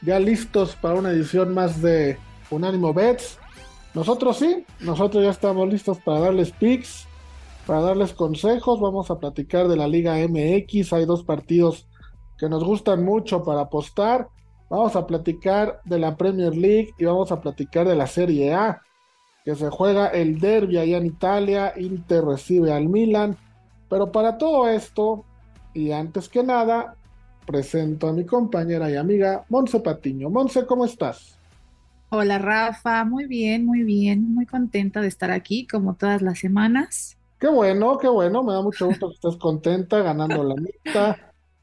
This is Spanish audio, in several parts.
¿Ya listos para una edición más de Unánimo Bets? Nosotros sí, nosotros ya estamos listos para darles picks, para darles consejos. Vamos a platicar de la Liga MX. Hay dos partidos que nos gustan mucho para apostar. Vamos a platicar de la Premier League y vamos a platicar de la Serie A, que se juega el derby allá en Italia. Inter recibe al Milan. Pero para todo esto, y antes que nada, presento a mi compañera y amiga Monse Patiño. Monse, ¿cómo estás? Hola Rafa, muy bien, muy bien, muy contenta de estar aquí como todas las semanas. Qué bueno, qué bueno, me da mucho gusto que estés contenta ganando la mitad,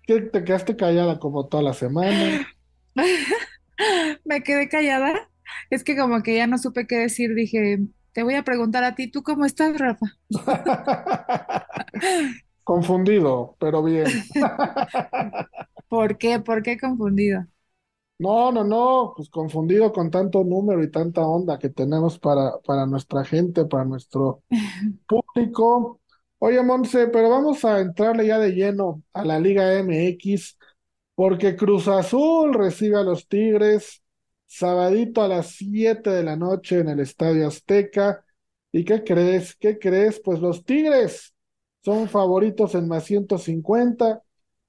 que te quedaste callada como toda la semana. me quedé callada, es que como que ya no supe qué decir, dije, te voy a preguntar a ti, ¿tú cómo estás, Rafa? Confundido, pero bien. ¿Por qué? ¿Por qué confundido? No, no, no, pues confundido con tanto número y tanta onda que tenemos para, para nuestra gente, para nuestro público. Oye, Monse, pero vamos a entrarle ya de lleno a la Liga MX, porque Cruz Azul recibe a los Tigres sabadito a las 7 de la noche en el Estadio Azteca. ¿Y qué crees? ¿Qué crees? Pues los Tigres son favoritos en más 150,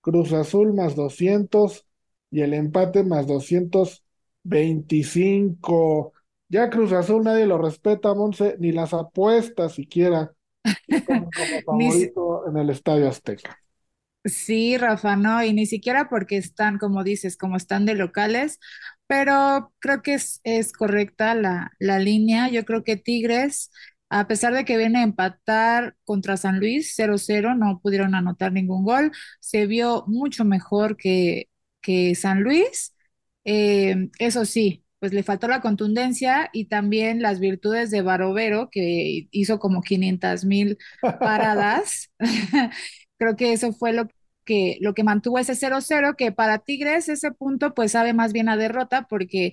Cruz Azul más 200 y el empate más 225. Ya Cruz Azul nadie lo respeta, Monse, ni las apuestas siquiera como favorito en el Estadio Azteca. Sí, Rafa, no, y ni siquiera porque están, como dices, como están de locales, pero creo que es, es correcta la, la línea. Yo creo que Tigres, a pesar de que viene a empatar contra San Luis 0-0, no pudieron anotar ningún gol, se vio mucho mejor que, que San Luis. Eh, eso sí, pues le faltó la contundencia y también las virtudes de Barovero, que hizo como 500 mil paradas. Creo que eso fue lo que, lo que mantuvo ese 0-0, que para Tigres ese punto pues sabe más bien a derrota porque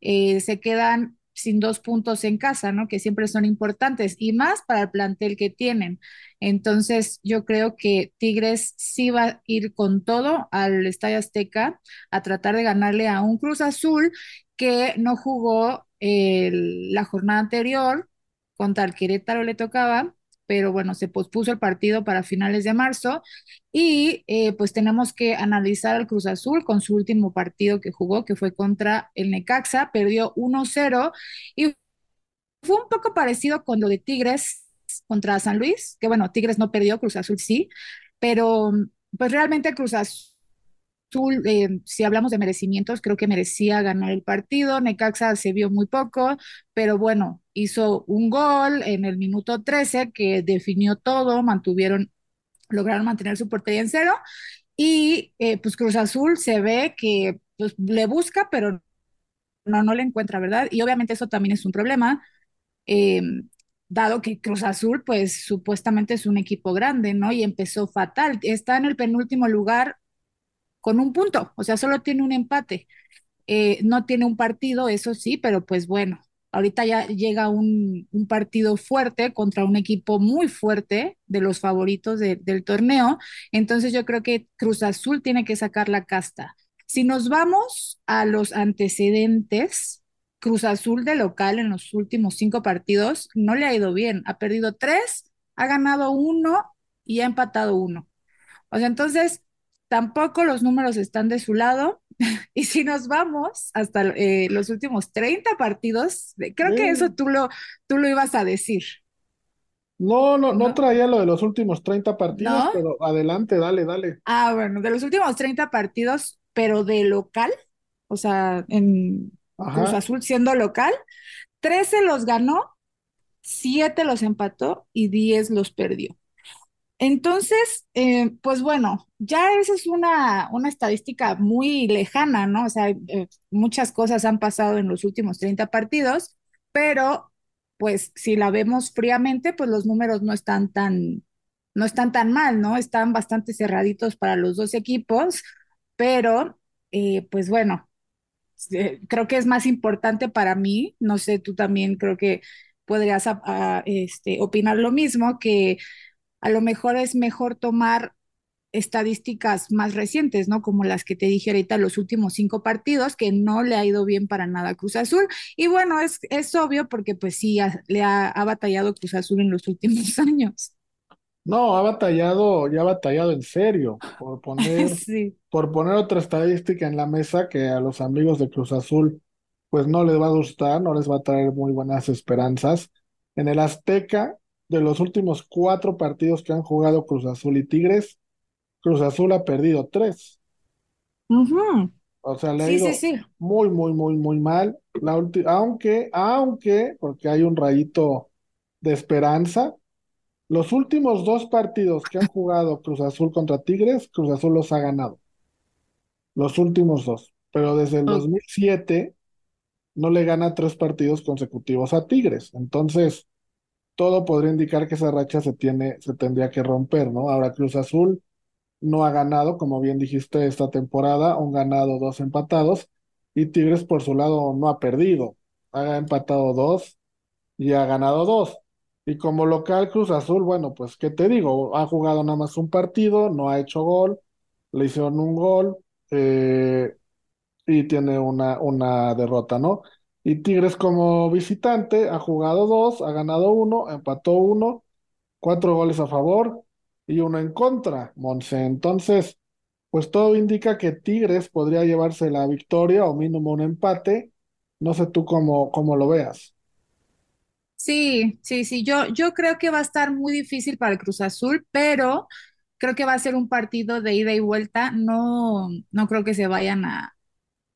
eh, se quedan sin dos puntos en casa, ¿no? Que siempre son importantes y más para el plantel que tienen. Entonces, yo creo que Tigres sí va a ir con todo al Estadio Azteca a tratar de ganarle a un Cruz Azul que no jugó la jornada anterior, contra el Querétaro le tocaba, pero bueno, se pospuso el partido para finales de marzo y eh, pues tenemos que analizar al Cruz Azul con su último partido que jugó, que fue contra el Necaxa, perdió 1-0 y fue un poco parecido con lo de Tigres contra San Luis, que bueno, Tigres no perdió, Cruz Azul sí, pero pues realmente Cruz Azul, eh, si hablamos de merecimientos, creo que merecía ganar el partido. Necaxa se vio muy poco, pero bueno, hizo un gol en el minuto 13 que definió todo, mantuvieron, lograron mantener su portería en cero. Y eh, pues Cruz Azul se ve que pues, le busca, pero no, no le encuentra, ¿verdad? Y obviamente eso también es un problema. Eh, dado que Cruz Azul, pues supuestamente es un equipo grande, ¿no? Y empezó fatal. Está en el penúltimo lugar con un punto, o sea, solo tiene un empate. Eh, no tiene un partido, eso sí, pero pues bueno, ahorita ya llega un, partido fuerte contra un equipo muy fuerte de los favoritos del torneo. Entonces yo creo que Cruz Azul tiene que sacar la casta. Si nos vamos a los antecedentes, Cruz Azul de local en los últimos cinco partidos no le ha ido bien. Ha perdido tres, ha ganado uno y ha empatado uno. O sea, entonces tampoco los números están de su lado. y si nos vamos hasta eh, los últimos 30 partidos, creo que eso tú lo, tú lo ibas a decir. No, no, no, traía lo de los últimos 30 partidos, pero adelante, dale, dale. Ah, bueno, de los últimos 30 partidos, pero de local, o sea, en, Cruz Azul siendo local, 13 los ganó, 7 los empató y 10 los perdió. Entonces, eh, pues bueno, ya esa es una, una estadística muy lejana, ¿no? O sea, eh, muchas cosas han pasado en los últimos 30 partidos, pero pues si la vemos fríamente, pues los números no están tan, no están tan mal, ¿no? Están bastante cerraditos para los dos equipos, pero eh, pues bueno, creo que es más importante para mí, no sé, tú también creo que podrías a- a, este, opinar lo mismo, que a lo mejor es mejor tomar estadísticas más recientes, ¿no? Como las que te dije ahorita, los últimos cinco partidos, que no le ha ido bien para nada a Cruz Azul. Y bueno, es, es obvio porque pues sí, ha- le ha, ha batallado Cruz Azul en los últimos años. No, ha batallado, ya ha batallado en serio por poner, Sí. por poner otra estadística en la mesa que a los amigos de Cruz Azul pues no les va a gustar, no les va a traer muy buenas esperanzas. En el Azteca, de los últimos cuatro partidos que han jugado Cruz Azul y Tigres, Cruz Azul ha perdido tres. O sea, le ha Sí, ido sí. muy, muy, muy, muy mal. La aunque, aunque, porque hay un rayito de esperanza, los últimos dos partidos que han jugado Cruz Azul contra Tigres, Cruz Azul los ha ganado. Los últimos dos. Pero desde el O- 2007 no le gana tres partidos consecutivos a Tigres. Entonces, todo podría indicar que esa racha se tiene, se tendría que romper, ¿no? Ahora Cruz Azul no ha ganado, como bien dijiste, esta temporada, un ganado, dos empatados, y Tigres por su lado no ha perdido, ha empatado dos y ha ganado dos. Y como local Cruz Azul, bueno, pues, ¿qué te digo? Ha jugado nada más un partido, no ha hecho gol, le hicieron un gol, eh, y tiene una, una derrota, ¿no? Y Tigres como visitante ha jugado dos, ha ganado uno, empató uno, cuatro goles a favor y uno en contra, Monse. Entonces, pues todo indica que Tigres podría llevarse la victoria o mínimo un empate. No sé tú cómo, cómo lo veas. Sí, sí, sí. Yo, yo creo que va a estar muy difícil para el Cruz Azul, pero creo que va a ser un partido de ida y vuelta. No, no creo que se vayan a,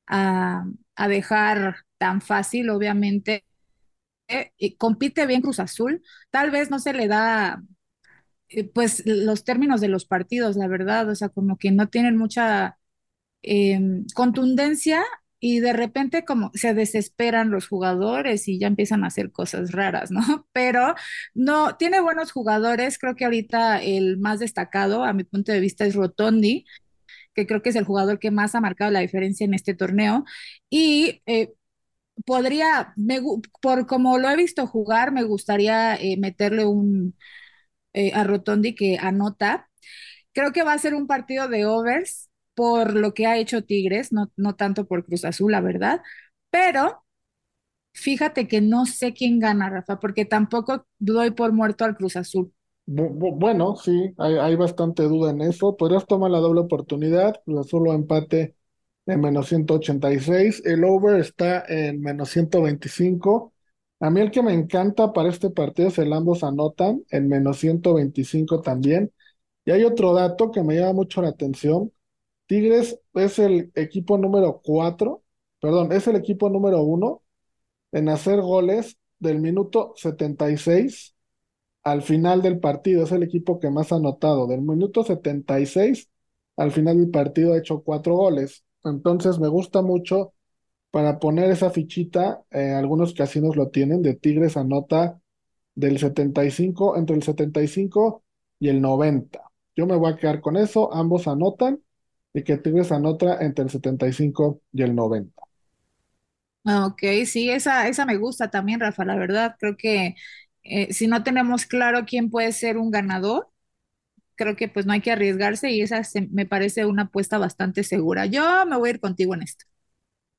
a, a dejar tan fácil, obviamente. Y compite bien Cruz Azul. Tal vez no se le da eh, pues los términos de los partidos, la verdad, o sea, como que no tienen mucha eh, contundencia y de repente como se desesperan los jugadores y ya empiezan a hacer cosas raras, ¿no? Pero no, tiene buenos jugadores, creo que ahorita el más destacado a mi punto de vista es Rotondi, que creo que es el jugador que más ha marcado la diferencia en este torneo y... Eh, Podría, me, por como lo he visto jugar, me gustaría eh, meterle un, eh, a Rotondi que anota. Creo que va a ser un partido de overs por lo que ha hecho Tigres, no, no tanto por Cruz Azul, la verdad, pero fíjate que no sé quién gana, Rafa, porque tampoco doy por muerto al Cruz Azul. Bu- bu- Bueno, sí, hay, hay bastante duda en eso. Podrías tomar la doble oportunidad, Cruz Azul o empate en menos 186. El over está en menos 125. A mí el que me encanta para este partido es el ambos anotan en menos 125 también. Y hay otro dato que me llama mucho la atención. Tigres es el equipo número 4, perdón, es el equipo número uno en hacer goles del minuto 76 al final del partido. Es el equipo que más ha anotado. Del minuto 76 al final del partido ha hecho cuatro goles. Entonces me gusta mucho para poner esa fichita. eh, algunos casinos lo tienen. De Tigres anota del 75, entre el 75 y el 90. Yo me voy a quedar con eso. Ambos anotan y que Tigres anota entre el 75 y el 90. Ah, Ok, sí, esa, esa me gusta también, Rafa, la verdad. Creo que eh, si no tenemos claro quién puede ser un ganador, creo que pues no hay que arriesgarse y esa se- me parece una apuesta bastante segura. Yo me voy a ir contigo en esto.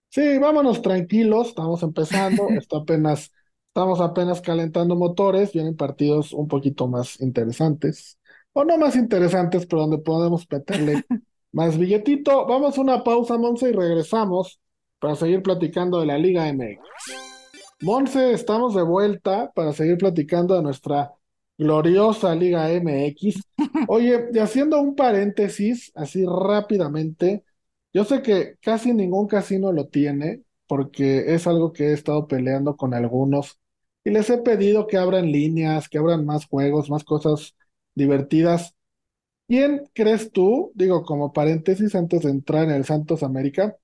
Sí, vámonos tranquilos, estamos empezando, está apenas, estamos apenas calentando motores, vienen partidos un poquito más interesantes, o no más interesantes, pero donde podemos meterle más billetito. Vamos a una pausa, Monse, y regresamos para seguir platicando de la Liga MX. Monse, estamos de vuelta para seguir platicando de nuestra gloriosa Liga MX. Oye, y haciendo un paréntesis, así rápidamente. Yo sé que casi ningún casino lo tiene, porque es algo que he estado peleando con algunos y les he pedido que abran líneas, que abran más juegos, más cosas divertidas. ¿Quién crees tú, digo como paréntesis antes de entrar en el Santos América,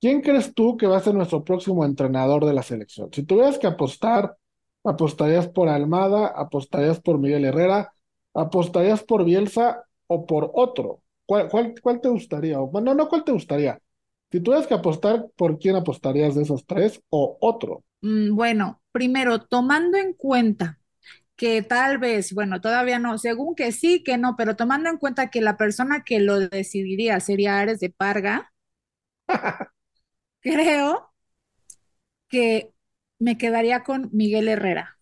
quién crees tú que va a ser nuestro próximo entrenador de la selección? Si tuvieras que apostar, ¿apostarías por Almada, apostarías por Miguel Herrera, apostarías por Bielsa o por otro? ¿Cuál, cuál, cuál te gustaría? O, bueno, no, ¿cuál te gustaría? Si tuvieras que apostar, ¿por quién apostarías de esos tres o otro? Mm, bueno, primero, tomando en cuenta que tal vez, bueno, todavía no, según que sí, que no, pero tomando en cuenta que la persona que lo decidiría sería Ares de Parga, creo que me quedaría con Miguel Herrera.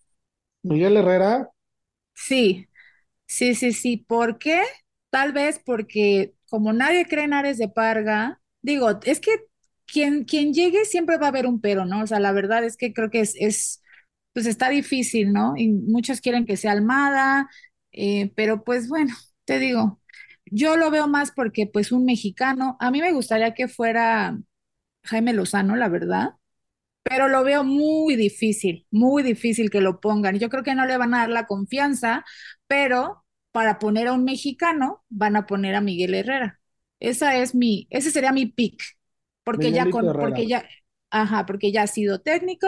Miguel Herrera, Sí, sí, sí, sí. ¿Por qué? Tal vez porque como nadie cree en Ares de Parga, digo, es que quien, quien llegue siempre va a haber un pero, ¿no? O sea, la verdad es que creo que es, es pues está difícil, ¿no? Y muchos quieren que sea Almada, eh, pero pues bueno, te digo, yo lo veo más porque pues un mexicano, a mí me gustaría que fuera Jaime Lozano, la verdad pero lo veo muy difícil, muy difícil que lo pongan. Yo creo que no le van a dar la confianza, pero para poner a un mexicano van a poner a Miguel Herrera. Esa es mi, ese sería mi pick, porque ya con, Herrera. porque ya, ajá, porque ya ha sido técnico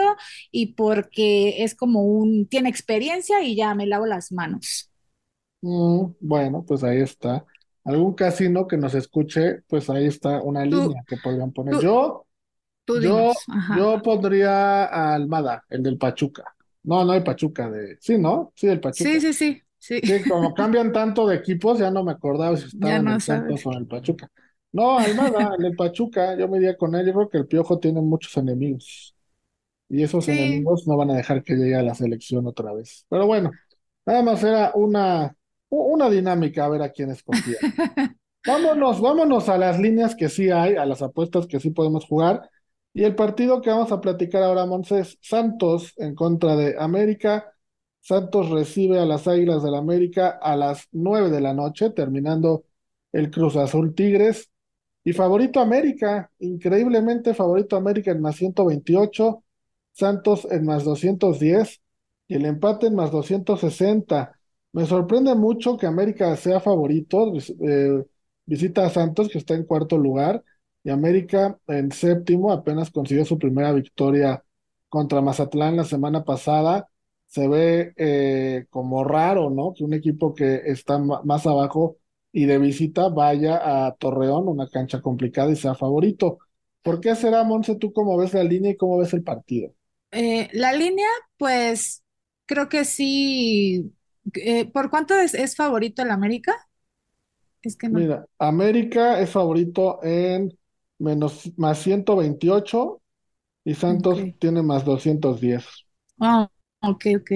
y porque es como un, tiene experiencia y ya me lavo las manos. Mm, bueno, pues ahí está. Algún casino que nos escuche, pues ahí está una Tú, línea que podrían poner. tú, Yo, tú yo, yo pondría a Almada, el del Pachuca. No, no el Pachuca de. Sí, ¿no? Sí, el Pachuca. sí, sí, sí, Sí, como cambian tanto de equipos, ya no me acordaba si estaba ya en Santos o en el Pachuca. No, Almada, el del Pachuca, yo me iría con él. Yo creo que el Piojo tiene muchos enemigos. Y esos Sí. enemigos no van a dejar que llegue a la selección otra vez. Pero bueno, nada más era una, una dinámica a ver a quién escogía. Vámonos, vámonos a las líneas que sí hay, a las apuestas que sí podemos jugar. Y el partido que vamos a platicar ahora, Monse, es Santos en contra de América. Santos recibe a las Águilas del América a las 9 de la noche, terminando el Cruz Azul Tigres. Y favorito América, increíblemente favorito América en más 128, Santos en más 210 y el empate en más 260. Me sorprende mucho que América sea favorito. eh, Visita a Santos, que está en cuarto lugar, y América en séptimo, apenas consiguió su primera victoria contra Mazatlán la semana pasada. Se ve eh, como raro, ¿no? Que un equipo que está más abajo y de visita vaya a Torreón, una cancha complicada, y sea favorito. ¿Por qué será, Monse? ¿Tú cómo ves la línea y cómo ves el partido? Eh, la línea, pues creo que sí. Eh, ¿por cuánto es, es favorito el América? Es que no. Mira, América es favorito en menos más 128 y. Santos tiene más 210. Ah, ok, ok.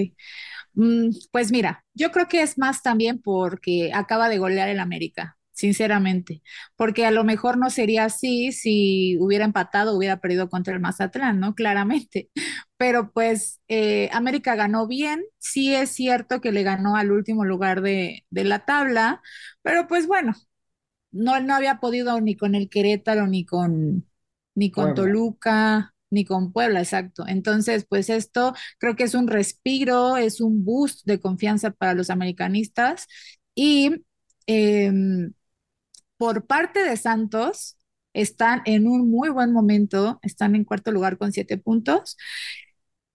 Mm, pues mira, yo creo que es más también porque acaba de golear el América, sinceramente, porque a lo mejor no sería así si hubiera empatado, hubiera perdido contra el Mazatlán, ¿no? Claramente. Pero pues eh, América ganó bien, sí es cierto que le ganó al último lugar de, de la tabla, pero pues bueno, no, no había podido ni con el Querétaro, ni con, ni con Puebla. Toluca, ni con Puebla, exacto. Entonces, pues esto creo que es un respiro, es un boost de confianza para los americanistas. Y em, por parte de Santos, están en un muy buen momento, están en cuarto lugar con siete puntos.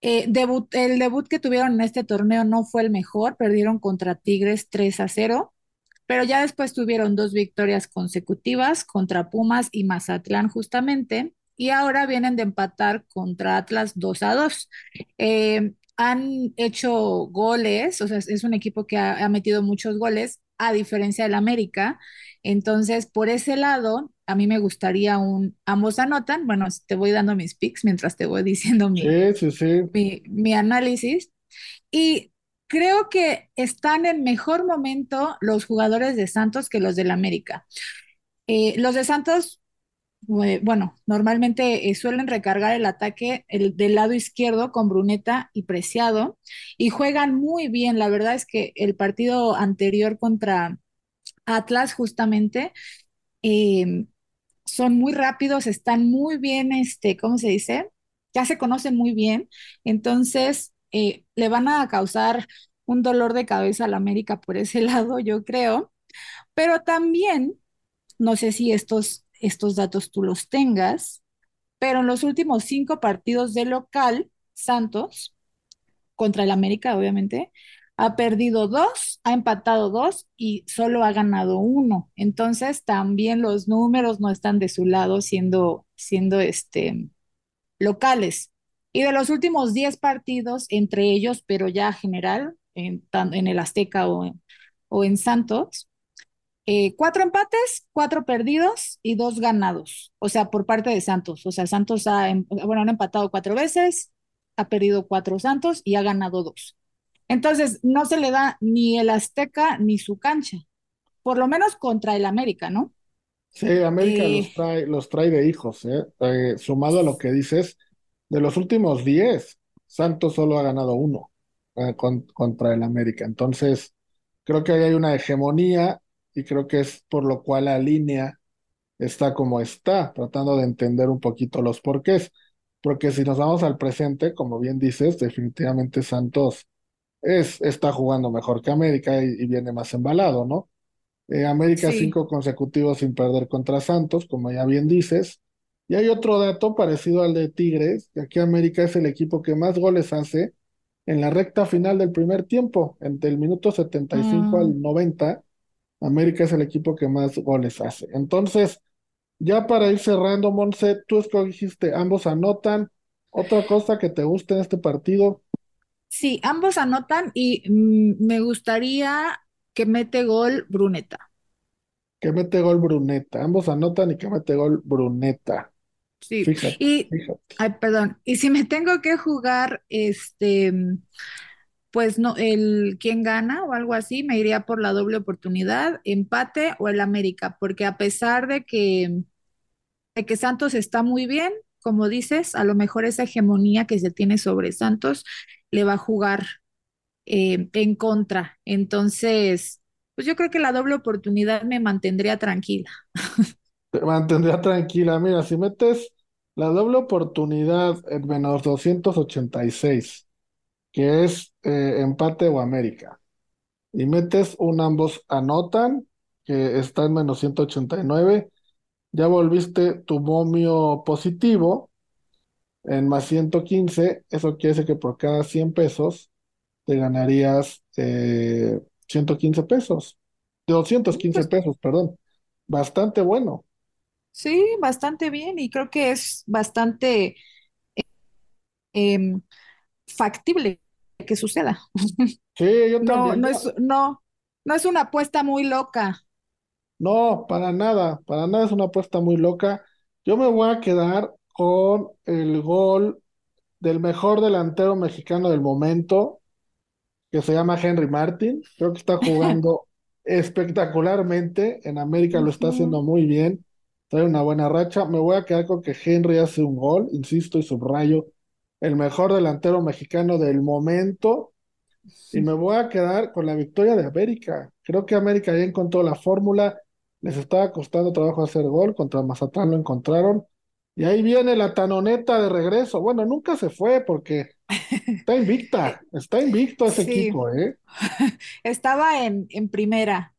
Eh, debut, el debut que tuvieron en este torneo no fue el mejor, perdieron contra Tigres 3 a cero pero ya después tuvieron dos victorias consecutivas contra Pumas y Mazatlán justamente, y ahora vienen de empatar contra Atlas 2 a 2. Eh, han hecho goles, o sea, es, un equipo que ha, ha, metido muchos goles, a diferencia del América. Entonces, por ese lado, a mí me gustaría un, ambos anotan, bueno, te voy dando mis picks mientras te voy diciendo mi, Sí, sí, sí. mi, mi análisis. Y creo que están en mejor momento los jugadores de Santos que los del América. Eh, los de Santos, eh, bueno, normalmente eh, suelen recargar el ataque el, del lado izquierdo con Bruneta y Preciado y juegan muy bien. La verdad es que el partido anterior contra Atlas, justamente, son muy rápidos, están muy bien, este, ¿cómo se dice? Ya se conocen muy bien, entonces eh, le van a causar un dolor de cabeza al América por ese lado, yo creo. Pero también, no sé si estos, estos datos tú los tengas, pero en los últimos cinco partidos de local, Santos, contra el América, obviamente, ha perdido dos, ha empatado dos y solo ha ganado uno. Entonces, también los números no están de su lado siendo, siendo este, locales. Y de los últimos 10 partidos, entre ellos, pero ya general, en, en el Azteca o, o en Santos, eh, cuatro empates, cuatro perdidos y dos ganados, o sea, por parte de Santos. O sea, Santos ha, em, bueno, han empatado cuatro veces, ha perdido cuatro Santos y ha ganado dos. Entonces, no se le da ni el Azteca ni su cancha, por lo menos contra el América, ¿no? Sí, América los Eh, trae, los trae de hijos, ¿eh? Eh, sumado a lo que dices, de los últimos 10, Santos solo ha ganado uno eh, con- contra el América. Entonces, creo que ahí hay una hegemonía y creo que es por lo cual la línea está como está, tratando de entender un poquito los porqués. Porque si nos vamos al presente, como bien dices, definitivamente Santos es, está jugando mejor que América y, y viene más embalado, ¿no? Eh, América sí, cinco consecutivos sin perder contra Santos, como ya bien dices. Y hay otro dato parecido al de Tigres, que aquí América es el equipo que más goles hace en la recta final del primer tiempo, entre el minuto 75 mm, al 90, América es el equipo que más goles hace. Entonces, ya para ir cerrando, Monse, tú escogiste, ambos anotan. Otra cosa que te guste en este partido, sí, ambos anotan y mm, me gustaría que mete gol Bruneta. que mete gol Bruneta. Ambos anotan y que mete gol Bruneta. Sí, Fíjate, y, fíjate. ay, perdón, y si me tengo que jugar, este, pues no, el quién gana o algo así, me iría por la doble oportunidad, empate o el América, porque a pesar de que, de que Santos está muy bien, como dices, a lo mejor esa hegemonía que se tiene sobre Santos le va a jugar eh, en contra. Entonces, pues yo creo que la doble oportunidad me mantendría tranquila. Te mantendría tranquila. Mira, si metes la doble oportunidad en menos 286, que es eh, empate o América, y metes un ambos anotan, que está en menos 189, ya volviste tu momio positivo en más 115. Eso quiere decir que por cada 100 pesos te ganarías eh, 115 pesos, doscientos quince Pues pesos, perdón. Bastante bueno. Sí, bastante bien y creo que es bastante em, factible que suceda. Sí, yo No, también. no es, no, no es una apuesta muy loca. No, para nada, para nada es una apuesta muy loca. Yo me voy a quedar con el gol del mejor delantero mexicano del momento, que se llama Henry Martin. Creo que está jugando espectacularmente. En América lo está haciendo muy bien. Trae una buena racha. Me voy a quedar con que Henry hace un gol, insisto y subrayo, el mejor delantero mexicano del momento. Y me voy a quedar con la victoria de América. Creo que América ya encontró la fórmula. Les estaba costando trabajo hacer gol. Contra Mazatlán lo encontraron. Y ahí viene la tanoneta de regreso. Bueno, nunca se fue porque está invicta. Está invicto ese Sí, equipo, ¿eh? estaba en, en primera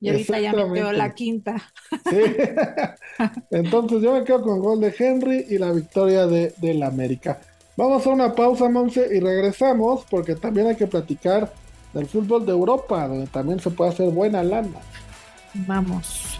y ahorita ya metió la quinta. Sí. Entonces yo me quedo con gol de Henry y la victoria de, del América. Vamos a una pausa, Monse, y regresamos porque también hay que platicar del fútbol de Europa, donde también se puede hacer buena lana. Vamos.